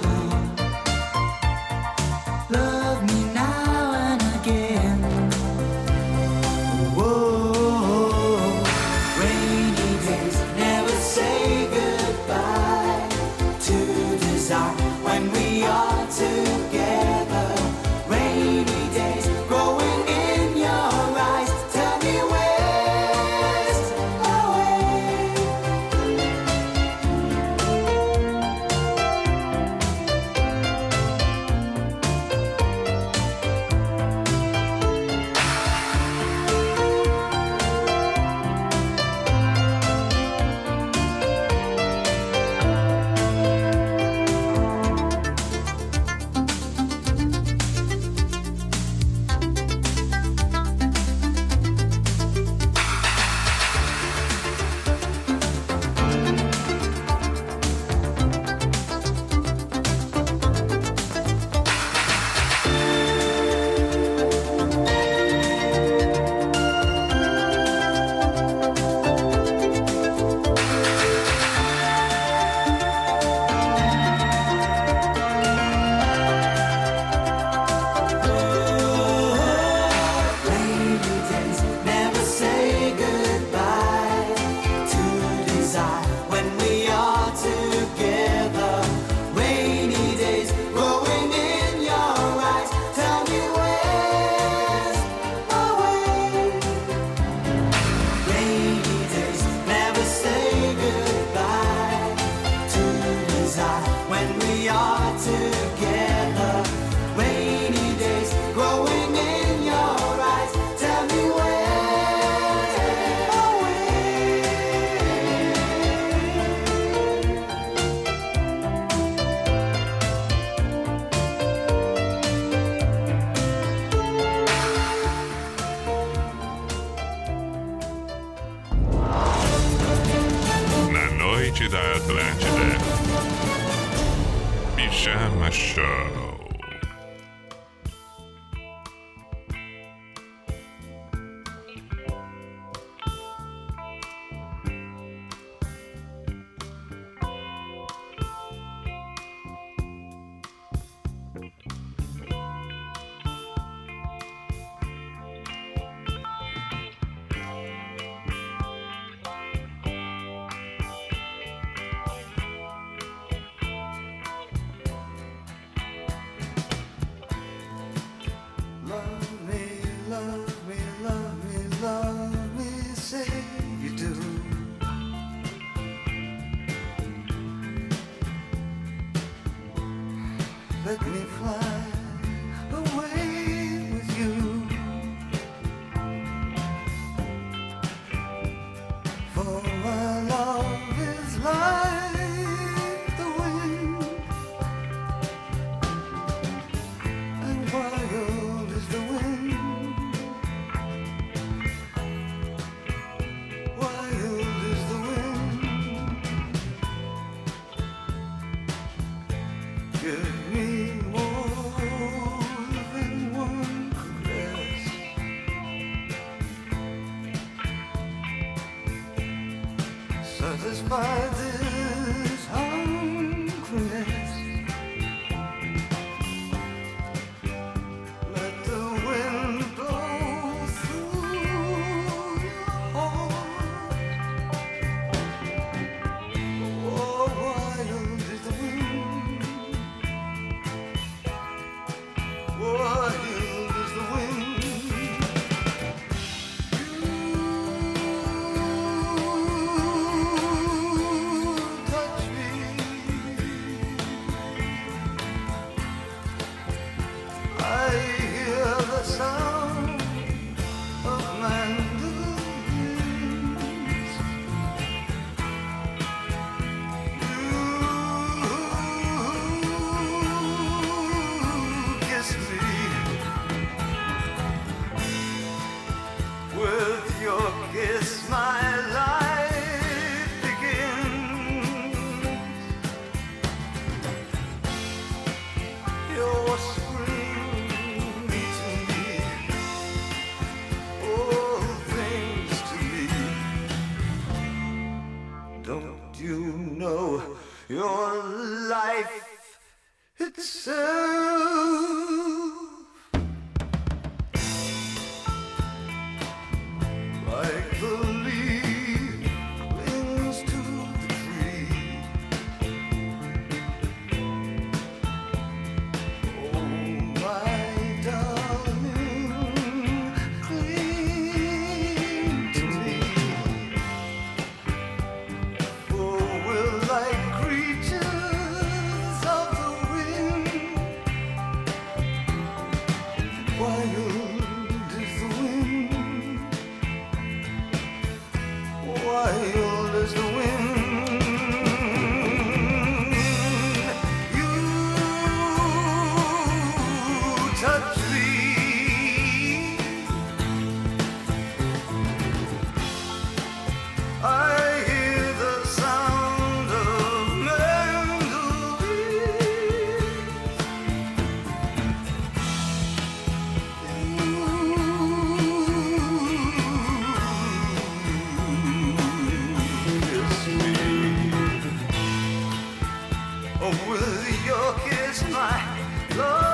Oh, will you kiss my love?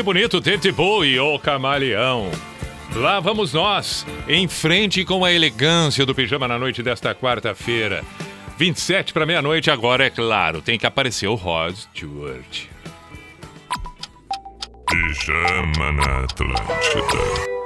que bonito, Tetibu e o Camaleão. Lá vamos nós, em frente com a elegância do pijama na noite desta quarta-feira. 27 para meia-noite, agora é claro, tem que aparecer o Rod Stewart. Pijama na Atlântida.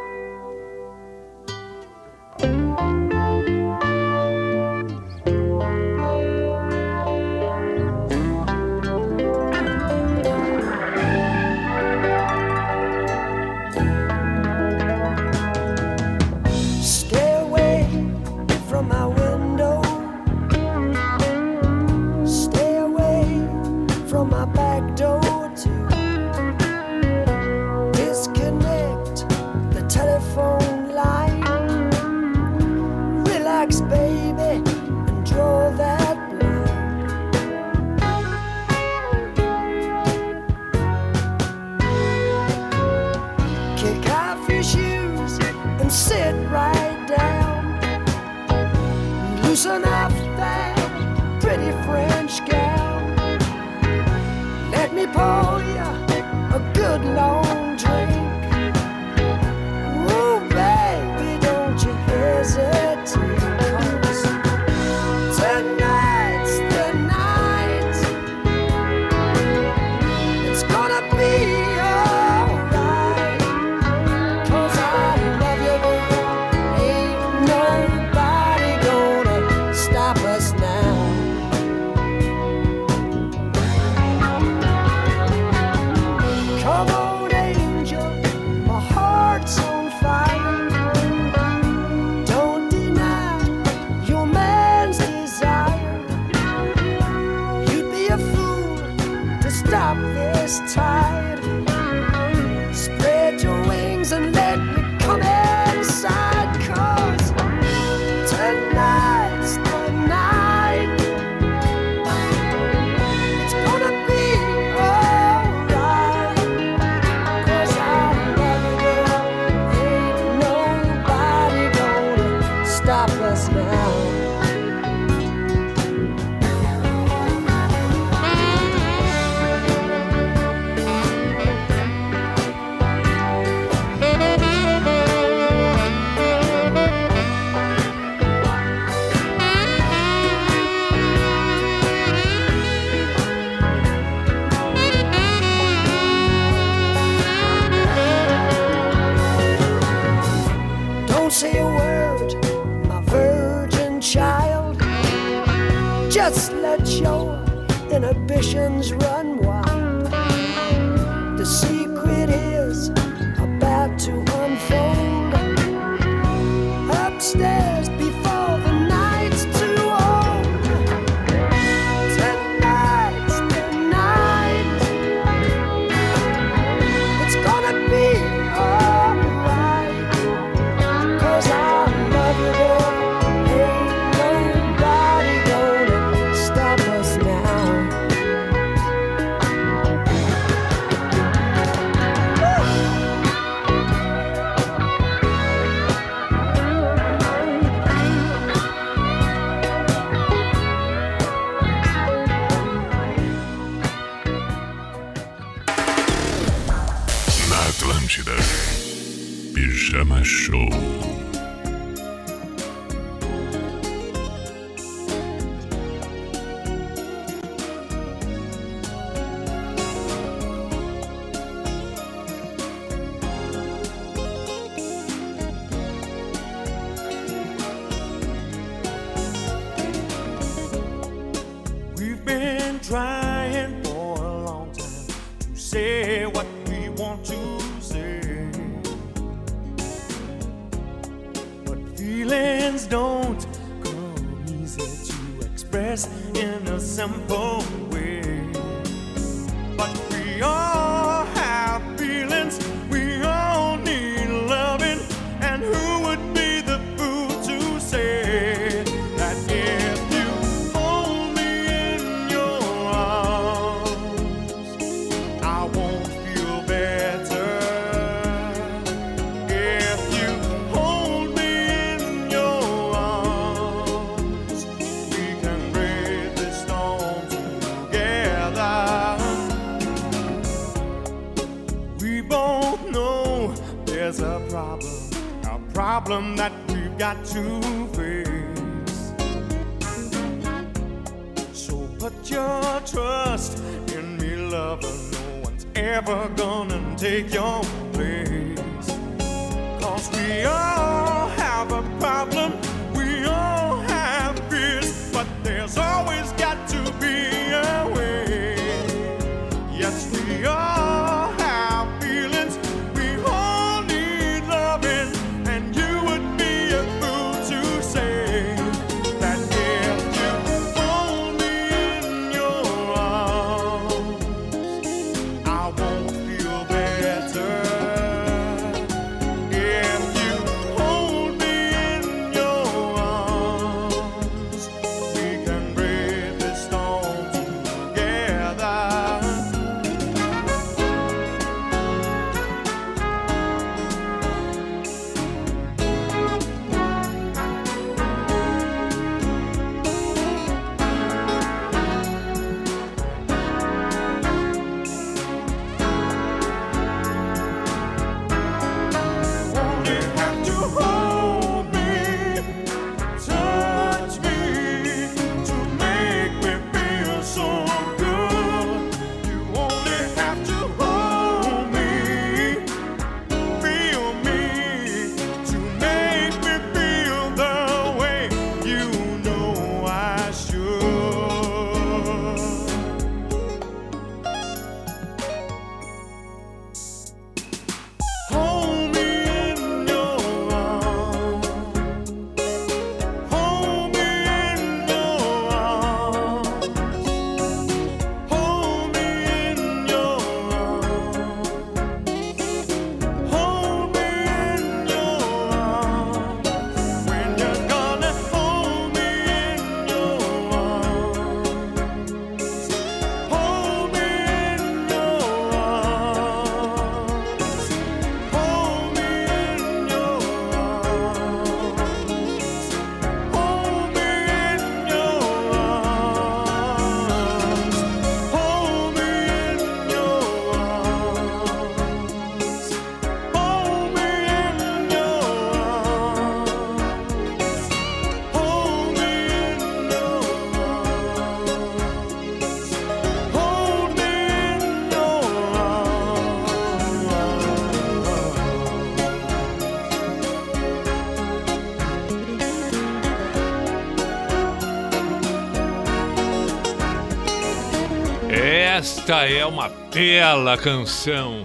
Esta é uma bela canção.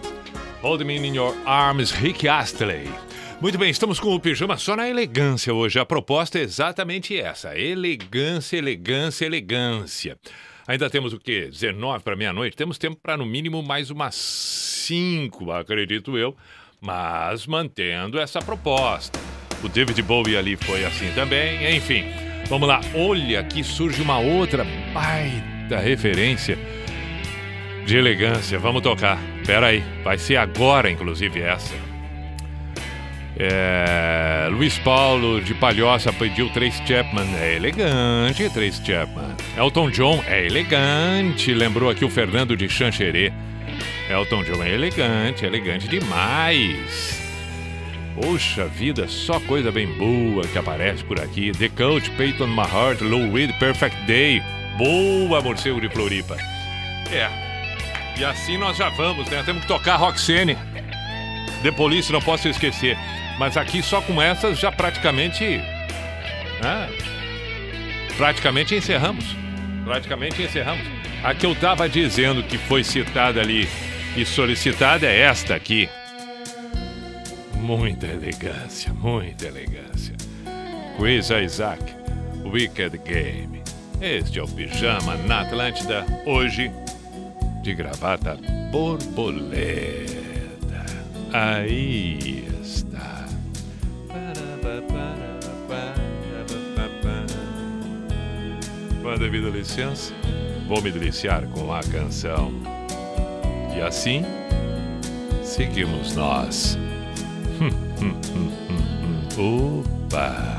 Hold Me In Your Arms, Rick Astley. Muito bem, estamos com o pijama só na elegância hoje. A proposta é exatamente essa: elegância, elegância, elegância. Ainda temos o quê? 19 para meia-noite? Temos tempo para no mínimo mais umas 5, acredito eu, mas mantendo essa proposta. O David Bowie ali foi assim também, enfim. Vamos lá, olha aqui surge uma outra baita referência de elegância. Vamos tocar. Pera aí. Vai ser agora, inclusive, essa. É... Luiz Paulo de Palhoça pediu Trace Chapman. É elegante, Trace Chapman. Elton John é elegante. Lembrou aqui o Fernando de Xanxerê. Elton John é elegante, elegante demais. Poxa vida, só coisa bem boa que aparece por aqui. The Coach, Peyton Mahart, Lou Reed, Perfect Day. Boa, morcego de Floripa. É, e assim nós já vamos, né? Temos que tocar Roxane. The Police, não posso esquecer. Mas aqui só com essas já praticamente. Né? Praticamente encerramos. Praticamente encerramos. A que eu tava dizendo que foi citada ali e solicitada é esta aqui. Muita elegância, muita elegância. Chris Isaac, Wicked Game. Este é o Pijama na Atlântida, hoje, de gravata borboleta. Aí está. Com a devida licença, vou me deliciar com a canção. E assim, seguimos nós. Opa!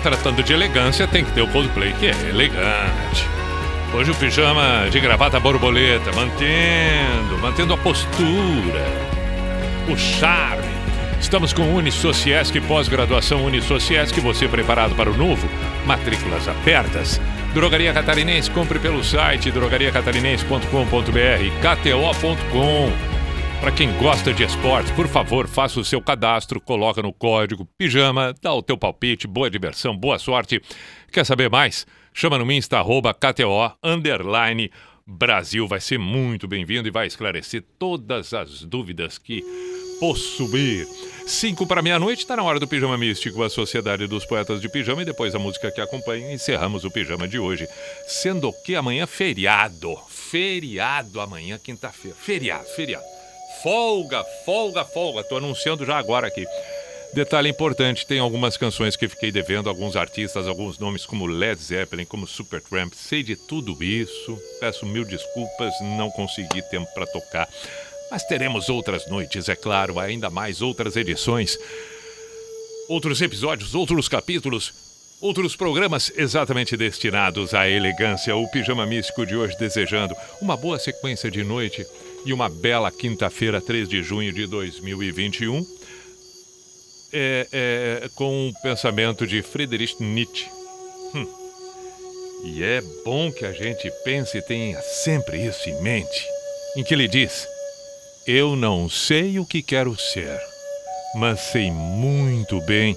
tratando de elegância, tem que ter o Coldplay, que é elegante. Hoje o pijama de gravata borboleta, mantendo, mantendo a postura, o charme. Estamos com Unisociesc, pós-graduação Unisociesc, você preparado para o novo? Matrículas abertas. Drogaria Catarinense, compre pelo site drogariacatarinense.com.br, kto.com. Para quem gosta de esportes, por favor, faça o seu cadastro, coloca no código pijama, dá o teu palpite, boa diversão, boa sorte. Quer saber mais? Chama no Insta, arroba KTO, underline, Brasil. Vai ser muito bem-vindo e vai esclarecer todas as dúvidas que possuir. Cinco para meia-noite, está na hora do Pijama Místico, a Sociedade dos Poetas de Pijama, e depois a música que acompanha, encerramos o Pijama de hoje. Sendo que amanhã é feriado. Feriado amanhã, quinta-feira. Feriado, feriado. Folga, folga, folga. Tô anunciando já agora aqui. Detalhe importante, tem algumas canções que fiquei devendo, alguns artistas, alguns nomes como Led Zeppelin, como Supertramp. Sei de tudo isso. Peço mil desculpas, não consegui tempo para tocar. Mas teremos outras noites, é claro, ainda mais outras edições, outros episódios, outros capítulos, outros programas exatamente destinados à elegância. O Pijama Místico de hoje desejando uma boa sequência de noite e uma bela quinta-feira, 3 de junho de 2021. É, é, com o pensamento de Friedrich Nietzsche. Hum. E é bom que a gente pense e tenha sempre isso em mente, em que ele diz: Eu não sei o que quero ser, mas sei muito bem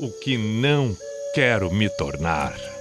o que não quero me tornar.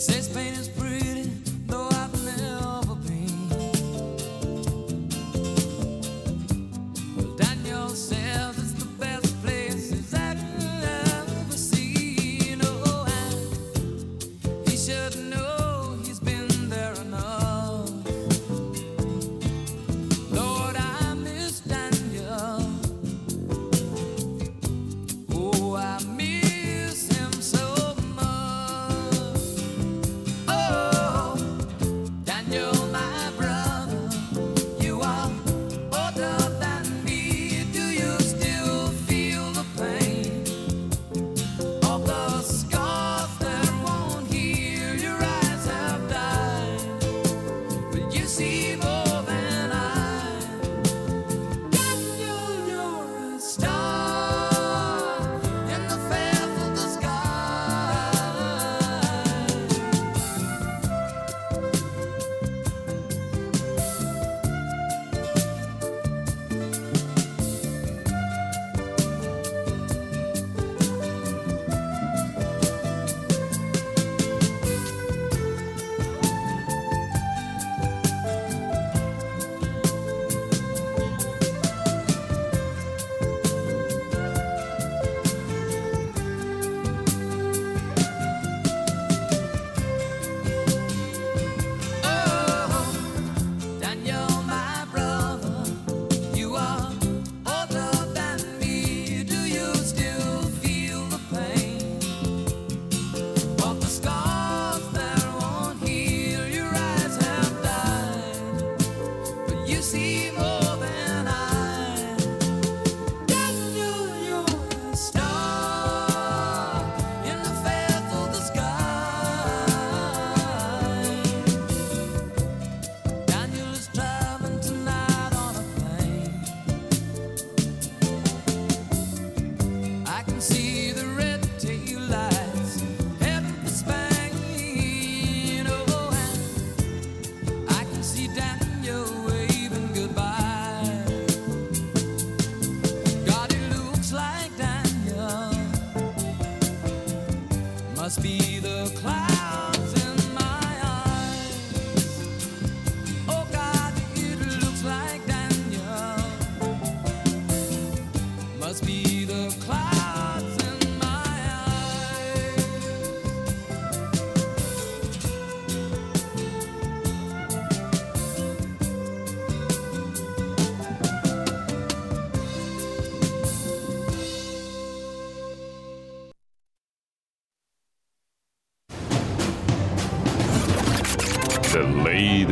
says pain